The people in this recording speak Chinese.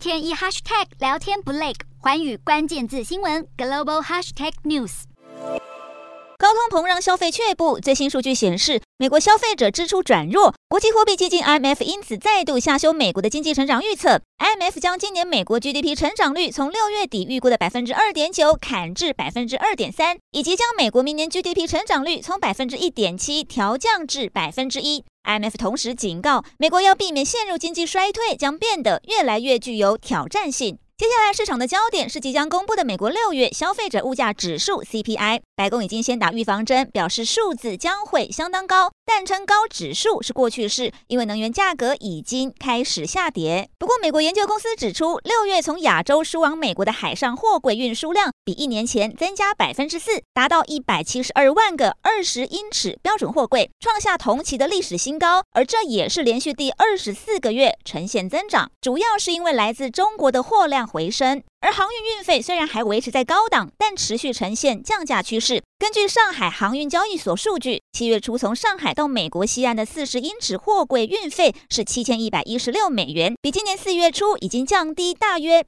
天一 hashtag 聊天不累，寰宇关键字新闻 global hashtag news。高通膨让消费却步，最新数据显示，美国消费者支出转弱，国际货币基金 IMF 因此再度下修美国的经济成长预测。IMF 将今年美国 GDP 成长率从六月底预估的百分之二点九砍至百分之二点三，以及将美国明年 GDP 成长率从百分之一点七调降至百分之一。IMF 同时警告，美国要避免陷入经济衰退，将变得越来越具有挑战性。接下来市场的焦点是即将公布的美国六月消费者物价指数 CPI。白宫已经先打预防针，表示数字将会相当高，但称高指数是过去式，因为能源价格已经开始下跌。不过，美国研究公司指出，六月从亚洲输往美国的海上货柜运输量比一年前增加百分之四，达到一百七十二万个二十英尺标准货柜，创下同期的历史新高，而这也是连续第二十四个月呈现增长，主要是因为来自中国的货量回升。而航运运费虽然还维持在高档，但持续呈现降价趋势。根据上海航运交易所数据，七月初从上海到美国西岸的四十英尺货柜运费是七千一百一十六美元，比今年四月初已经降低大约